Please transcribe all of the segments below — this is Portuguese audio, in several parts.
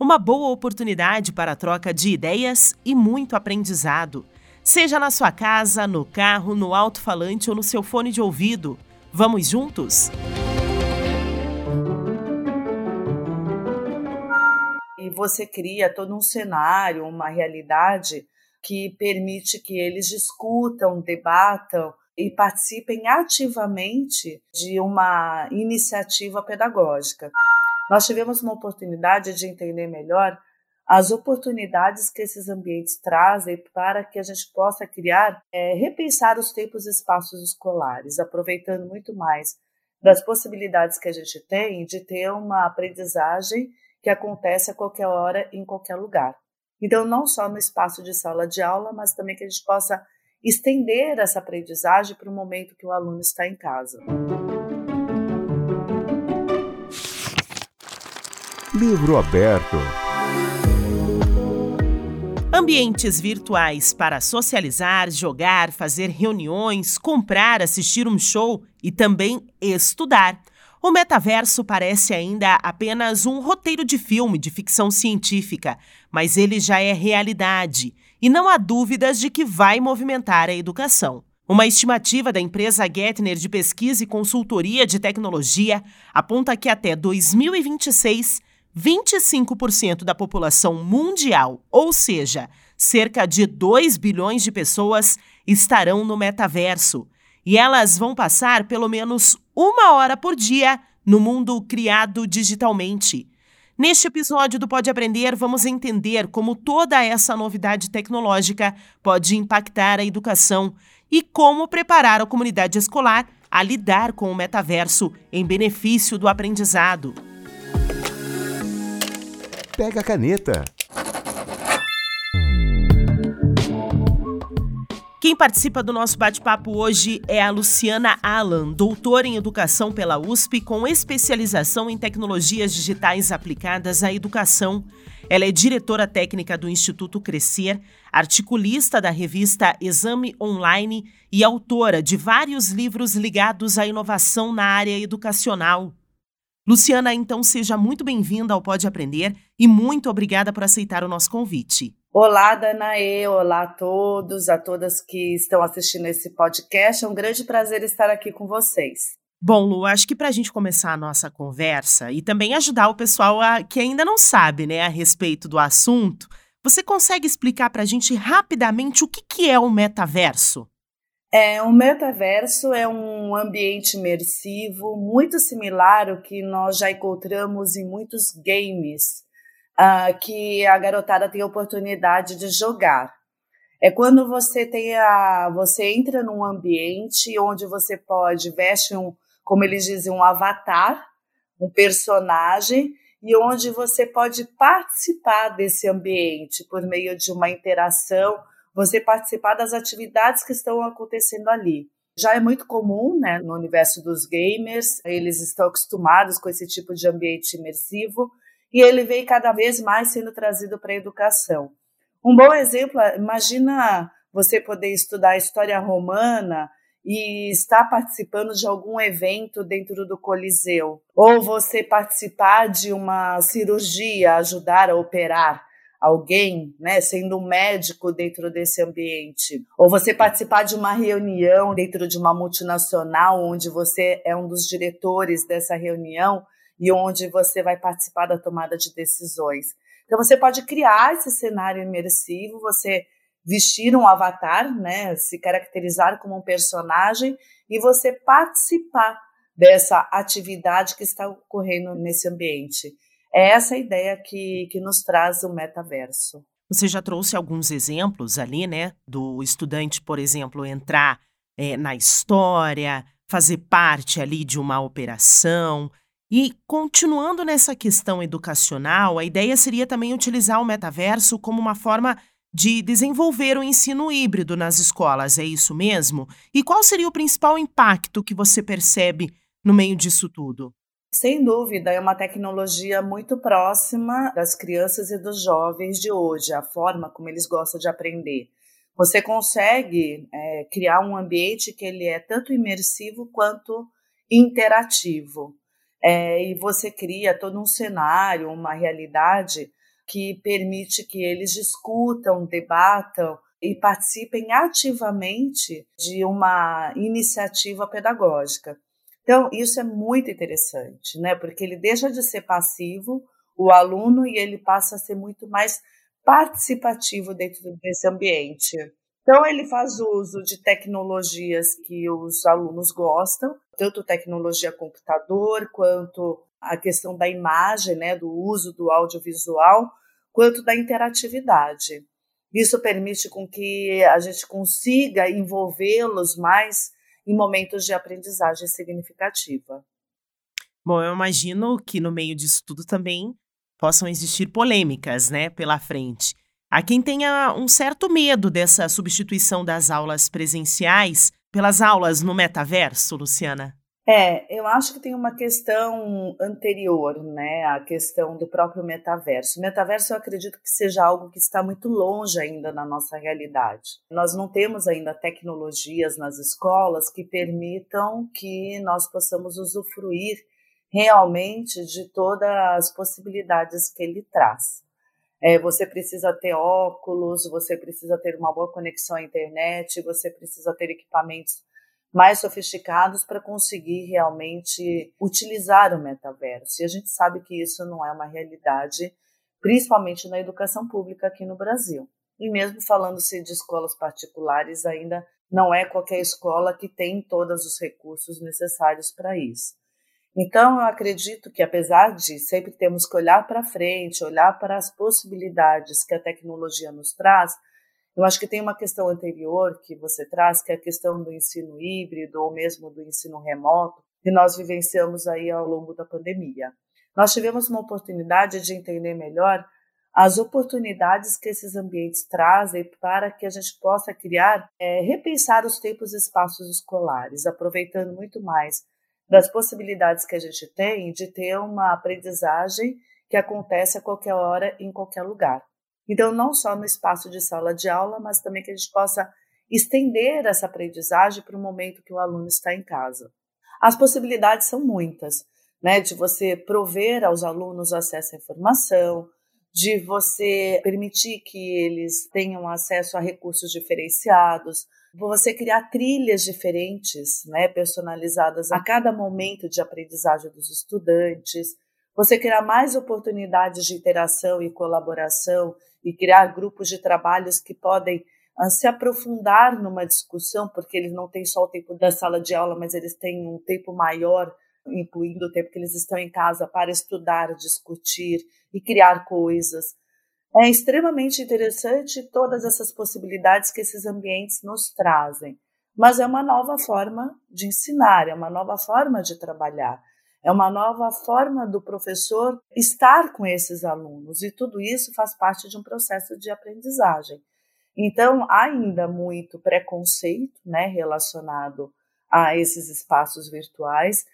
Uma boa oportunidade para a troca de ideias e muito aprendizado. Seja na sua casa, no carro, no alto-falante ou no seu fone de ouvido. Vamos juntos? E você cria todo um cenário, uma realidade que permite que eles discutam, debatam e participem ativamente de uma iniciativa pedagógica nós tivemos uma oportunidade de entender melhor as oportunidades que esses ambientes trazem para que a gente possa criar, é, repensar os tempos e espaços escolares, aproveitando muito mais das possibilidades que a gente tem de ter uma aprendizagem que acontece a qualquer hora, em qualquer lugar. Então, não só no espaço de sala de aula, mas também que a gente possa estender essa aprendizagem para o momento que o aluno está em casa. Livro aberto. Ambientes virtuais para socializar, jogar, fazer reuniões, comprar, assistir um show e também estudar. O metaverso parece ainda apenas um roteiro de filme de ficção científica, mas ele já é realidade e não há dúvidas de que vai movimentar a educação. Uma estimativa da empresa Gettner de pesquisa e consultoria de tecnologia aponta que até 2026 25% da população mundial, ou seja, cerca de 2 bilhões de pessoas, estarão no metaverso. E elas vão passar pelo menos uma hora por dia no mundo criado digitalmente. Neste episódio do Pode Aprender, vamos entender como toda essa novidade tecnológica pode impactar a educação e como preparar a comunidade escolar a lidar com o metaverso em benefício do aprendizado pega a caneta. Quem participa do nosso bate-papo hoje é a Luciana Alan, doutora em educação pela USP, com especialização em tecnologias digitais aplicadas à educação. Ela é diretora técnica do Instituto Crescer, articulista da revista Exame Online e autora de vários livros ligados à inovação na área educacional. Luciana, então seja muito bem-vinda ao Pode Aprender e muito obrigada por aceitar o nosso convite. Olá, Danaê, olá a todos, a todas que estão assistindo esse podcast. É um grande prazer estar aqui com vocês. Bom, Lu, acho que para a gente começar a nossa conversa e também ajudar o pessoal a, que ainda não sabe né, a respeito do assunto, você consegue explicar para a gente rapidamente o que, que é o metaverso? É, o metaverso é um ambiente imersivo muito similar ao que nós já encontramos em muitos games uh, que a garotada tem a oportunidade de jogar. É quando você tem a, você entra num ambiente onde você pode veste um, como eles dizem, um avatar, um personagem e onde você pode participar desse ambiente por meio de uma interação você participar das atividades que estão acontecendo ali. Já é muito comum, né, no universo dos gamers, eles estão acostumados com esse tipo de ambiente imersivo e ele vem cada vez mais sendo trazido para a educação. Um bom exemplo, imagina você poder estudar história romana e estar participando de algum evento dentro do Coliseu, ou você participar de uma cirurgia, ajudar a operar alguém, né, sendo um médico dentro desse ambiente, ou você participar de uma reunião dentro de uma multinacional onde você é um dos diretores dessa reunião e onde você vai participar da tomada de decisões. Então você pode criar esse cenário imersivo, você vestir um avatar, né, se caracterizar como um personagem e você participar dessa atividade que está ocorrendo nesse ambiente. É essa a ideia que, que nos traz o metaverso. Você já trouxe alguns exemplos ali, né? Do estudante, por exemplo, entrar é, na história, fazer parte ali de uma operação. E continuando nessa questão educacional, a ideia seria também utilizar o metaverso como uma forma de desenvolver o ensino híbrido nas escolas, é isso mesmo? E qual seria o principal impacto que você percebe no meio disso tudo? Sem dúvida, é uma tecnologia muito próxima das crianças e dos jovens de hoje, a forma como eles gostam de aprender. Você consegue é, criar um ambiente que ele é tanto imersivo quanto interativo. É, e você cria todo um cenário, uma realidade que permite que eles discutam, debatam e participem ativamente de uma iniciativa pedagógica. Então, isso é muito interessante, né? Porque ele deixa de ser passivo, o aluno, e ele passa a ser muito mais participativo dentro desse ambiente. Então, ele faz uso de tecnologias que os alunos gostam, tanto tecnologia computador, quanto a questão da imagem, né, do uso do audiovisual, quanto da interatividade. Isso permite com que a gente consiga envolvê-los mais em momentos de aprendizagem significativa. Bom, eu imagino que no meio disso tudo também possam existir polêmicas, né, pela frente. Há quem tenha um certo medo dessa substituição das aulas presenciais pelas aulas no metaverso, Luciana. É, eu acho que tem uma questão anterior, né, a questão do próprio metaverso. O metaverso eu acredito que seja algo que está muito longe ainda na nossa realidade. Nós não temos ainda tecnologias nas escolas que permitam que nós possamos usufruir realmente de todas as possibilidades que ele traz. É, você precisa ter óculos, você precisa ter uma boa conexão à internet, você precisa ter equipamentos mais sofisticados para conseguir realmente utilizar o metaverso. E a gente sabe que isso não é uma realidade, principalmente na educação pública aqui no Brasil. E mesmo falando-se de escolas particulares, ainda não é qualquer escola que tem todos os recursos necessários para isso. Então, eu acredito que, apesar de sempre termos que olhar para frente, olhar para as possibilidades que a tecnologia nos traz, eu acho que tem uma questão anterior que você traz, que é a questão do ensino híbrido ou mesmo do ensino remoto, que nós vivenciamos aí ao longo da pandemia. Nós tivemos uma oportunidade de entender melhor as oportunidades que esses ambientes trazem para que a gente possa criar, é, repensar os tempos e espaços escolares, aproveitando muito mais das possibilidades que a gente tem de ter uma aprendizagem que acontece a qualquer hora, em qualquer lugar. Então, não só no espaço de sala de aula, mas também que a gente possa estender essa aprendizagem para o momento que o aluno está em casa. As possibilidades são muitas, né? De você prover aos alunos acesso à informação, de você permitir que eles tenham acesso a recursos diferenciados, você criar trilhas diferentes, né, personalizadas a cada momento de aprendizagem dos estudantes, você criar mais oportunidades de interação e colaboração e criar grupos de trabalhos que podem uh, se aprofundar numa discussão, porque eles não têm só o tempo da sala de aula, mas eles têm um tempo maior, incluindo o tempo que eles estão em casa, para estudar, discutir e criar coisas. É extremamente interessante todas essas possibilidades que esses ambientes nos trazem, mas é uma nova forma de ensinar, é uma nova forma de trabalhar. É uma nova forma do professor estar com esses alunos e tudo isso faz parte de um processo de aprendizagem. Então, há ainda muito preconceito né, relacionado a esses espaços virtuais,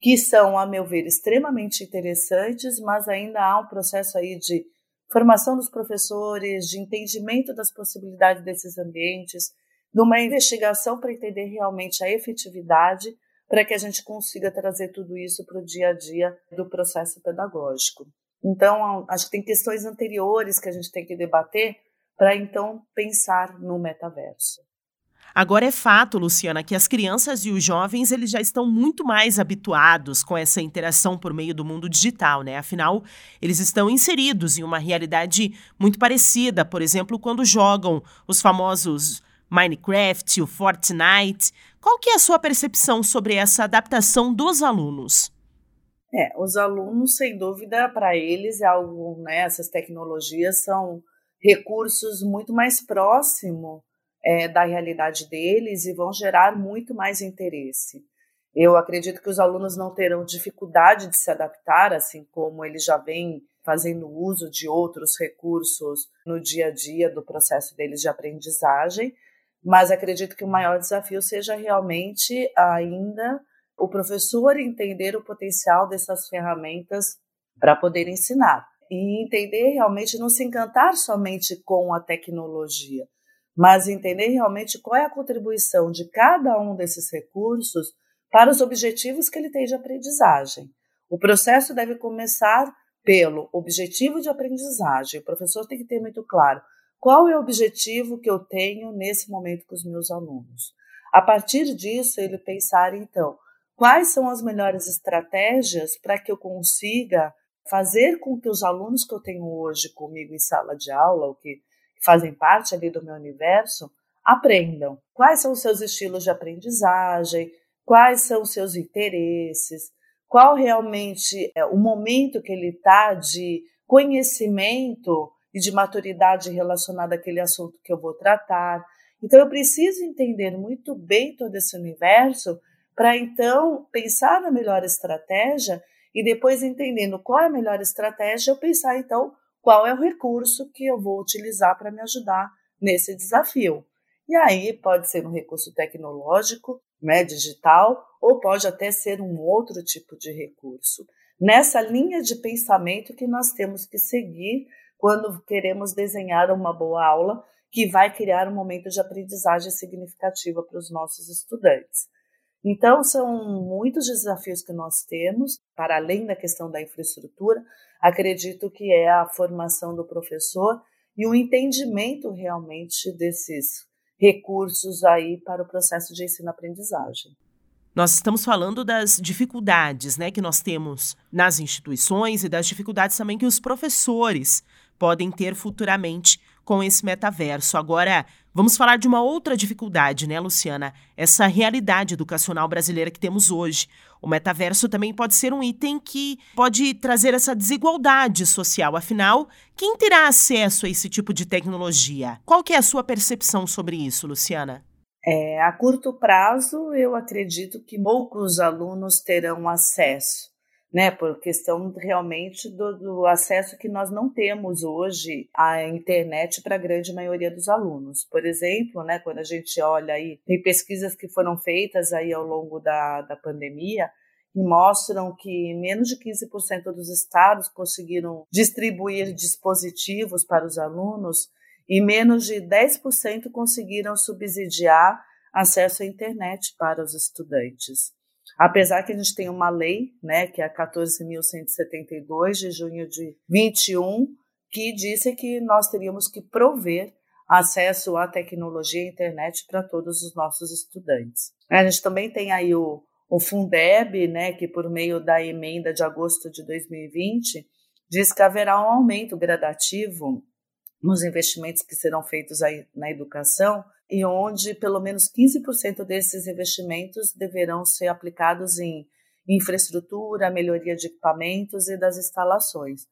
que são, a meu ver, extremamente interessantes, mas ainda há um processo aí de formação dos professores, de entendimento das possibilidades desses ambientes, de uma investigação para entender realmente a efetividade para que a gente consiga trazer tudo isso para o dia a dia do processo pedagógico. Então, acho que tem questões anteriores que a gente tem que debater para então pensar no metaverso. Agora é fato, Luciana, que as crianças e os jovens eles já estão muito mais habituados com essa interação por meio do mundo digital, né? Afinal, eles estão inseridos em uma realidade muito parecida, por exemplo, quando jogam os famosos Minecraft, o Fortnite. Qual que é a sua percepção sobre essa adaptação dos alunos? É, os alunos, sem dúvida, para eles é algo, né, essas tecnologias são recursos muito mais próximos é, da realidade deles e vão gerar muito mais interesse. Eu acredito que os alunos não terão dificuldade de se adaptar, assim como eles já vêm fazendo uso de outros recursos no dia a dia do processo deles de aprendizagem, mas acredito que o maior desafio seja realmente ainda o professor entender o potencial dessas ferramentas para poder ensinar e entender realmente não se encantar somente com a tecnologia, mas entender realmente qual é a contribuição de cada um desses recursos para os objetivos que ele tem de aprendizagem. O processo deve começar pelo objetivo de aprendizagem. O professor tem que ter muito claro qual é o objetivo que eu tenho nesse momento com os meus alunos. A partir disso, ele pensar, então, quais são as melhores estratégias para que eu consiga fazer com que os alunos que eu tenho hoje comigo em sala de aula, ou que fazem parte ali do meu universo, aprendam. Quais são os seus estilos de aprendizagem, quais são os seus interesses, qual realmente é o momento que ele está de conhecimento e de maturidade relacionada àquele assunto que eu vou tratar. Então, eu preciso entender muito bem todo esse universo para então pensar na melhor estratégia e depois entendendo qual é a melhor estratégia, eu pensar então qual é o recurso que eu vou utilizar para me ajudar nesse desafio. E aí pode ser um recurso tecnológico, né, digital, ou pode até ser um outro tipo de recurso. Nessa linha de pensamento que nós temos que seguir quando queremos desenhar uma boa aula que vai criar um momento de aprendizagem significativa para os nossos estudantes. Então, são muitos desafios que nós temos, para além da questão da infraestrutura, acredito que é a formação do professor e o entendimento realmente desses recursos aí para o processo de ensino-aprendizagem. Nós estamos falando das dificuldades né, que nós temos nas instituições e das dificuldades também que os professores podem ter futuramente com esse metaverso. Agora, vamos falar de uma outra dificuldade, né, Luciana? Essa realidade educacional brasileira que temos hoje. O metaverso também pode ser um item que pode trazer essa desigualdade social. Afinal, quem terá acesso a esse tipo de tecnologia? Qual que é a sua percepção sobre isso, Luciana? É, a curto prazo, eu acredito que poucos alunos terão acesso né, por questão realmente do, do, acesso que nós não temos hoje à internet para a grande maioria dos alunos. Por exemplo, né, quando a gente olha aí, tem pesquisas que foram feitas aí ao longo da, da pandemia, que mostram que menos de 15% dos estados conseguiram distribuir dispositivos para os alunos e menos de 10% conseguiram subsidiar acesso à internet para os estudantes. Apesar que a gente tem uma lei, né, que é a 14.172 de junho de 21, que disse que nós teríamos que prover acesso à tecnologia e internet para todos os nossos estudantes. A gente também tem aí o, o Fundeb, né, que por meio da emenda de agosto de 2020 diz que haverá um aumento gradativo nos investimentos que serão feitos aí na educação e onde pelo menos 15% desses investimentos deverão ser aplicados em infraestrutura, melhoria de equipamentos e das instalações.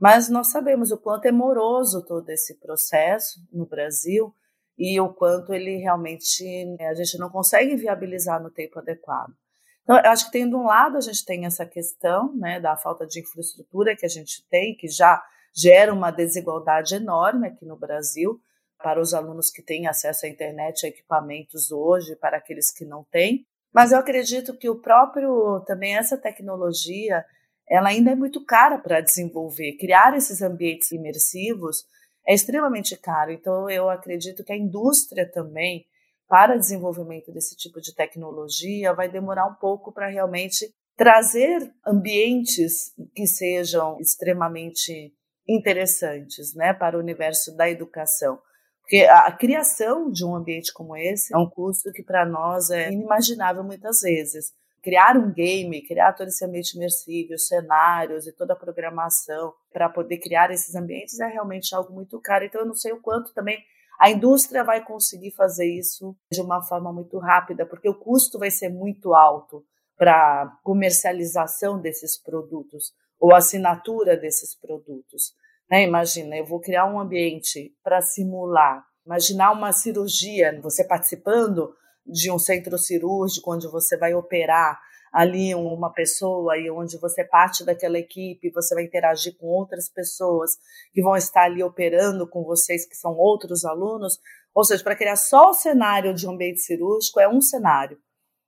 Mas nós sabemos o quanto é moroso todo esse processo no Brasil e o quanto ele realmente a gente não consegue viabilizar no tempo adequado. Então, acho que tem de um lado a gente tem essa questão né, da falta de infraestrutura que a gente tem, que já gera uma desigualdade enorme aqui no Brasil, para os alunos que têm acesso à internet, a equipamentos hoje, para aqueles que não têm. Mas eu acredito que o próprio, também essa tecnologia, ela ainda é muito cara para desenvolver. Criar esses ambientes imersivos é extremamente caro. Então, eu acredito que a indústria também, para desenvolvimento desse tipo de tecnologia, vai demorar um pouco para realmente trazer ambientes que sejam extremamente interessantes né, para o universo da educação. Porque a, criação de um ambiente como esse é um custo que para nós é inimaginável muitas vezes. Criar um game, criar todo esse ambiente imersivo, cenários e toda a programação para poder criar esses ambientes é realmente algo muito caro. Então eu não sei o quanto também a indústria vai conseguir fazer isso de uma forma muito rápida, porque o custo vai ser muito alto para comercialização desses produtos ou assinatura desses produtos. Né? Imagina, eu vou criar um ambiente para simular, imaginar uma cirurgia, você participando de um centro cirúrgico onde você vai operar ali uma pessoa e onde você parte daquela equipe, você vai interagir com outras pessoas que vão estar ali operando com vocês, que são outros alunos. Ou seja, para criar só o cenário de um ambiente cirúrgico é um cenário.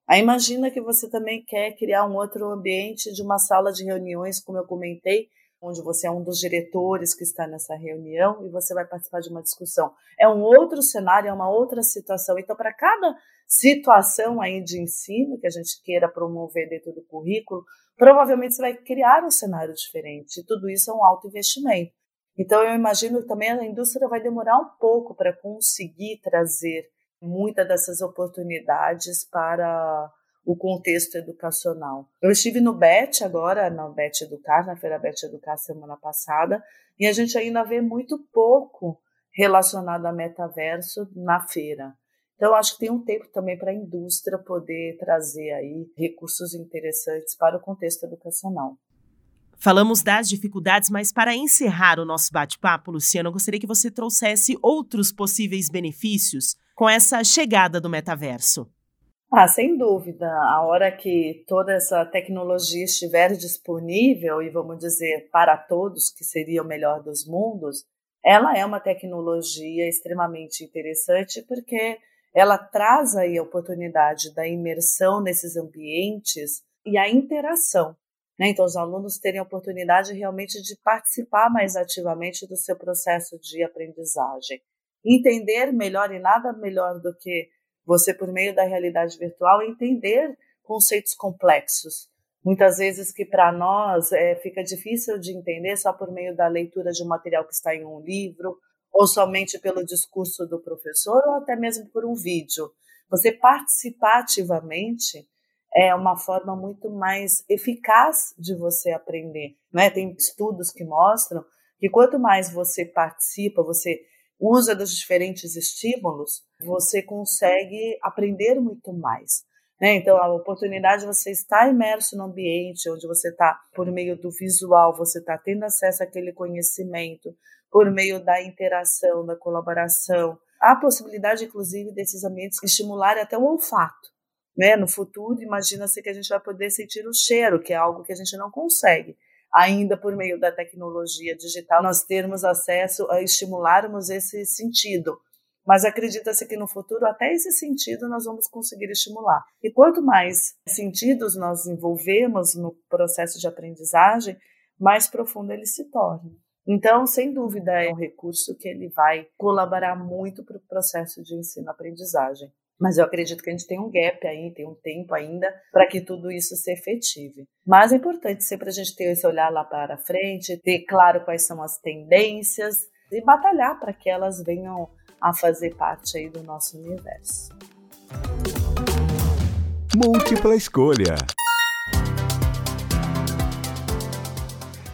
Aí imagina que você também quer criar um outro ambiente de uma sala de reuniões, como eu comentei, onde você é um dos diretores que está nessa reunião e você vai participar de uma discussão. É um outro cenário, é uma outra situação. Então, para cada situação aí de ensino que a gente queira promover dentro do currículo, provavelmente você vai criar um cenário diferente. E tudo isso é um alto investimento. Então, eu imagino que também a indústria vai demorar um pouco para conseguir trazer muitas dessas oportunidades para o contexto educacional. Eu estive no BET agora, na BET Educar, na Feira BET Educar semana passada, e a gente ainda vê muito pouco relacionado a metaverso na feira. Então, acho que tem um tempo também para a indústria poder trazer aí recursos interessantes para o contexto educacional. Falamos das dificuldades, mas para encerrar o nosso bate-papo, Luciano, eu gostaria que você trouxesse outros possíveis benefícios com essa chegada do metaverso. Ah, sem dúvida. A hora que toda essa tecnologia estiver disponível, e vamos dizer, para todos, que seria o melhor dos mundos, ela é uma tecnologia extremamente interessante porque ela traz aí a oportunidade da imersão nesses ambientes e a interação. Né? Então, os alunos terem a oportunidade realmente de participar mais ativamente do seu processo de aprendizagem. Entender melhor e nada melhor do que você, por meio da realidade virtual, entender conceitos complexos. Muitas vezes que para nós é, fica difícil de entender só por meio da leitura de um material que está em um livro, ou somente pelo discurso do professor, ou até mesmo por um vídeo. Você participar ativamente é uma forma muito mais eficaz de você aprender. Né? Tem estudos que mostram que quanto mais você participa, você usa dos diferentes estímulos, você consegue aprender muito mais. Né? Então, a oportunidade de você estar imerso no ambiente onde você está, por meio do visual, você está tendo acesso àquele conhecimento, por meio da interação, da colaboração. Há a possibilidade, inclusive, desses ambientes estimularem até o olfato. Né? No futuro, imagina-se que a gente vai poder sentir o cheiro, que é algo que a gente não consegue ainda por meio da tecnologia digital, nós termos acesso a estimularmos esse sentido. Mas acredita-se que no futuro até esse sentido nós vamos conseguir estimular. E quanto mais sentidos nós envolvemos no processo de aprendizagem, mais profundo ele se torna. Então, sem dúvida, é um recurso que ele vai colaborar muito para o processo de ensino-aprendizagem. Mas eu acredito que a gente tem um gap aí, tem um tempo ainda para que tudo isso se efetive. Mas é importante sempre a gente ter esse olhar lá para frente, ter claro quais são as tendências e batalhar para que elas venham a fazer parte aí do nosso universo. Múltipla escolha.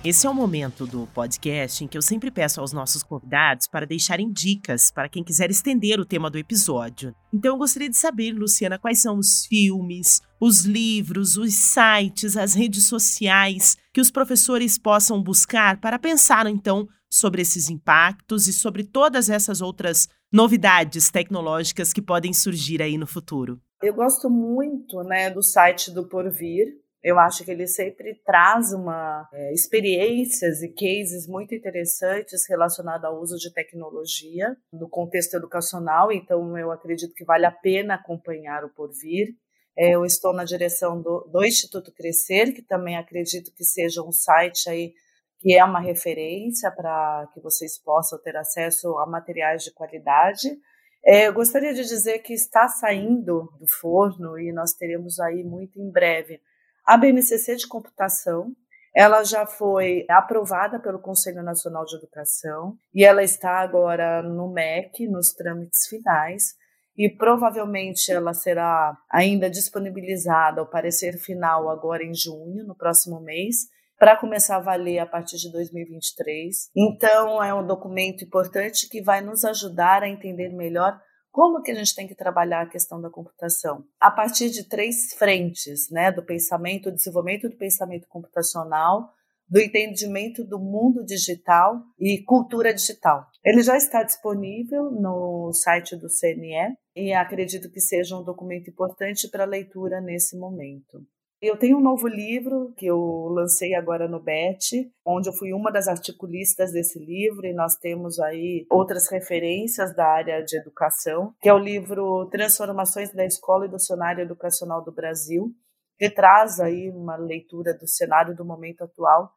Esse é o momento do podcast em que eu sempre peço aos nossos convidados para deixarem dicas para quem quiser estender o tema do episódio. Então eu gostaria de saber, Luciana, quais são os filmes, os livros, os sites, as redes sociais que os professores possam buscar para pensar então sobre esses impactos e sobre todas essas outras novidades tecnológicas que podem surgir aí no futuro. Eu gosto muito, né, do site do Porvir, eu acho que ele sempre traz uma é, experiências e cases muito interessantes relacionados ao uso de tecnologia no contexto educacional. Então, eu acredito que vale a pena acompanhar o Porvir. É, eu estou na direção do, do Instituto Crescer, que também acredito que seja um site aí que é uma referência para que vocês possam ter acesso a materiais de qualidade. É, eu gostaria de dizer que está saindo do forno e nós teremos aí muito em breve a BNCC de computação, ela já foi aprovada pelo Conselho Nacional de Educação e ela está agora no MEC, nos trâmites finais, e provavelmente ela será ainda disponibilizada ao parecer final agora em junho, no próximo mês, para começar a valer a partir de 2023. Então, é um documento importante que vai nos ajudar a entender melhor como que a gente tem que trabalhar a questão da computação? A partir de três frentes, né, do pensamento, do desenvolvimento do pensamento computacional, do entendimento do mundo digital e cultura digital. Ele já está disponível no site do CNE e acredito que seja um documento importante para leitura nesse momento. Eu tenho um novo livro que eu lancei agora no BET, onde eu fui uma das articulistas desse livro e nós temos aí outras referências da área de educação, que é o livro Transformações da Escola e do Cenário Educacional do Brasil, que traz aí uma leitura do cenário do momento atual.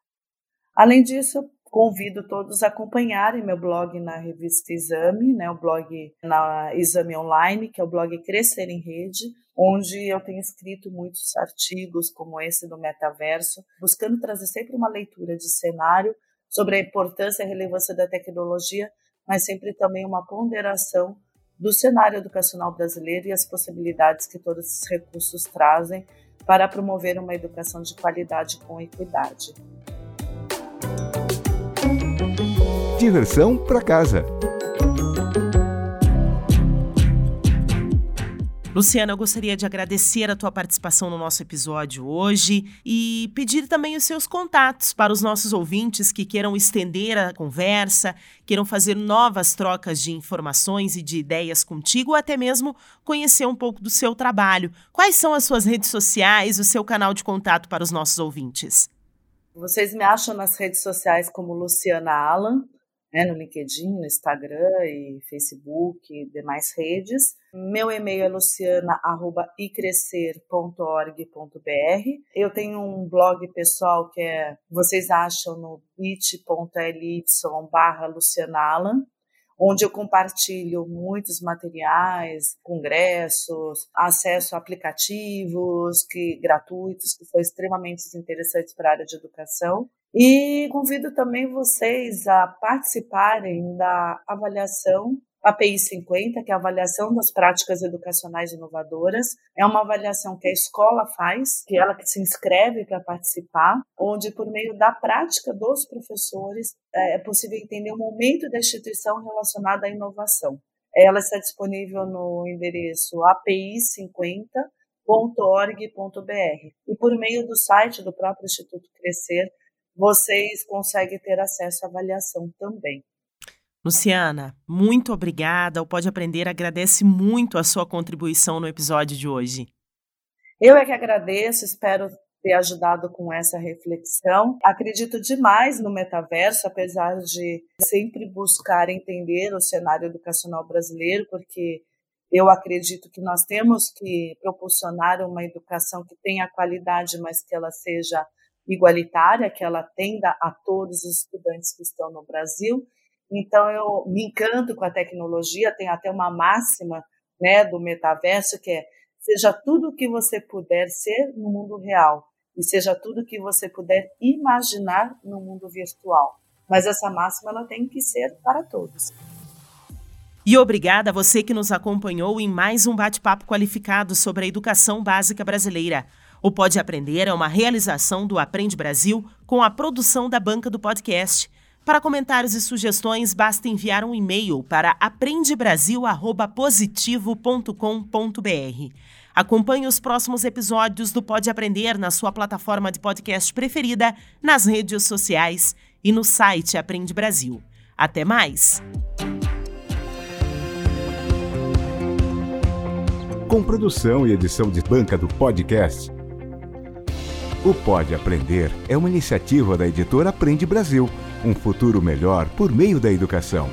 Além disso, convido todos a acompanharem meu blog na revista Exame, né, o blog na Exame Online, que é o blog Crescer em Rede, onde eu tenho escrito muitos artigos, como esse do metaverso, buscando trazer sempre uma leitura de cenário sobre a importância e relevância da tecnologia, mas sempre também uma ponderação do cenário educacional brasileiro e as possibilidades que todos esses recursos trazem para promover uma educação de qualidade com equidade. Diversão para casa. Luciana, eu gostaria de agradecer a tua participação no nosso episódio hoje e pedir também os seus contatos para os nossos ouvintes que queiram estender a conversa, queiram fazer novas trocas de informações e de ideias contigo, ou até mesmo conhecer um pouco do seu trabalho. Quais são as suas redes sociais, o seu canal de contato para os nossos ouvintes? Vocês me acham nas redes sociais como Luciana Alan né, no LinkedIn, no Instagram e Facebook e demais redes. Meu e-mail é luciana@icrescer.org.br. Eu tenho um blog pessoal que é vocês acham no bit.ly/lucianalan onde eu compartilho muitos materiais, congressos, acesso a aplicativos que gratuitos que são extremamente interessantes para a área de educação. E convido também vocês a participarem da avaliação API 50, que é a avaliação das práticas educacionais inovadoras. É uma avaliação que a escola faz, que ela que se inscreve para participar, onde por meio da prática dos professores é, é possível entender o momento da instituição relacionada à inovação. Ela está disponível no endereço api50.org.br e por meio do site do próprio Instituto Crescer, vocês conseguem ter acesso à avaliação também. Luciana, muito obrigada. O Pode Aprender agradece muito a sua contribuição no episódio de hoje. Eu é que agradeço, espero ter ajudado com essa reflexão. Acredito demais no metaverso, apesar de sempre buscar entender o cenário educacional brasileiro, porque eu acredito que nós temos que proporcionar uma educação que tenha qualidade, mas que ela seja igualitária, que ela atenda a todos os estudantes que estão no Brasil. Então eu me encanto com a tecnologia, tem até uma máxima, né, do metaverso que é seja tudo o que você puder ser no mundo real e seja tudo o que você puder imaginar no mundo virtual. Mas essa máxima ela tem que ser para todos. E obrigada a você que nos acompanhou em mais um bate-papo qualificado sobre a educação básica brasileira. O Pode Aprender é uma realização do Aprende Brasil com a produção da banca do podcast. Para comentários e sugestões, basta enviar um e-mail para aprendebrasil@positivo.com.br. Acompanhe os próximos episódios do Pode Aprender na sua plataforma de podcast preferida, nas redes sociais e no site Aprende Brasil. Até mais! Com produção e edição de banca do podcast. O Pode Aprender é uma iniciativa da editora Aprende Brasil um futuro melhor por meio da educação.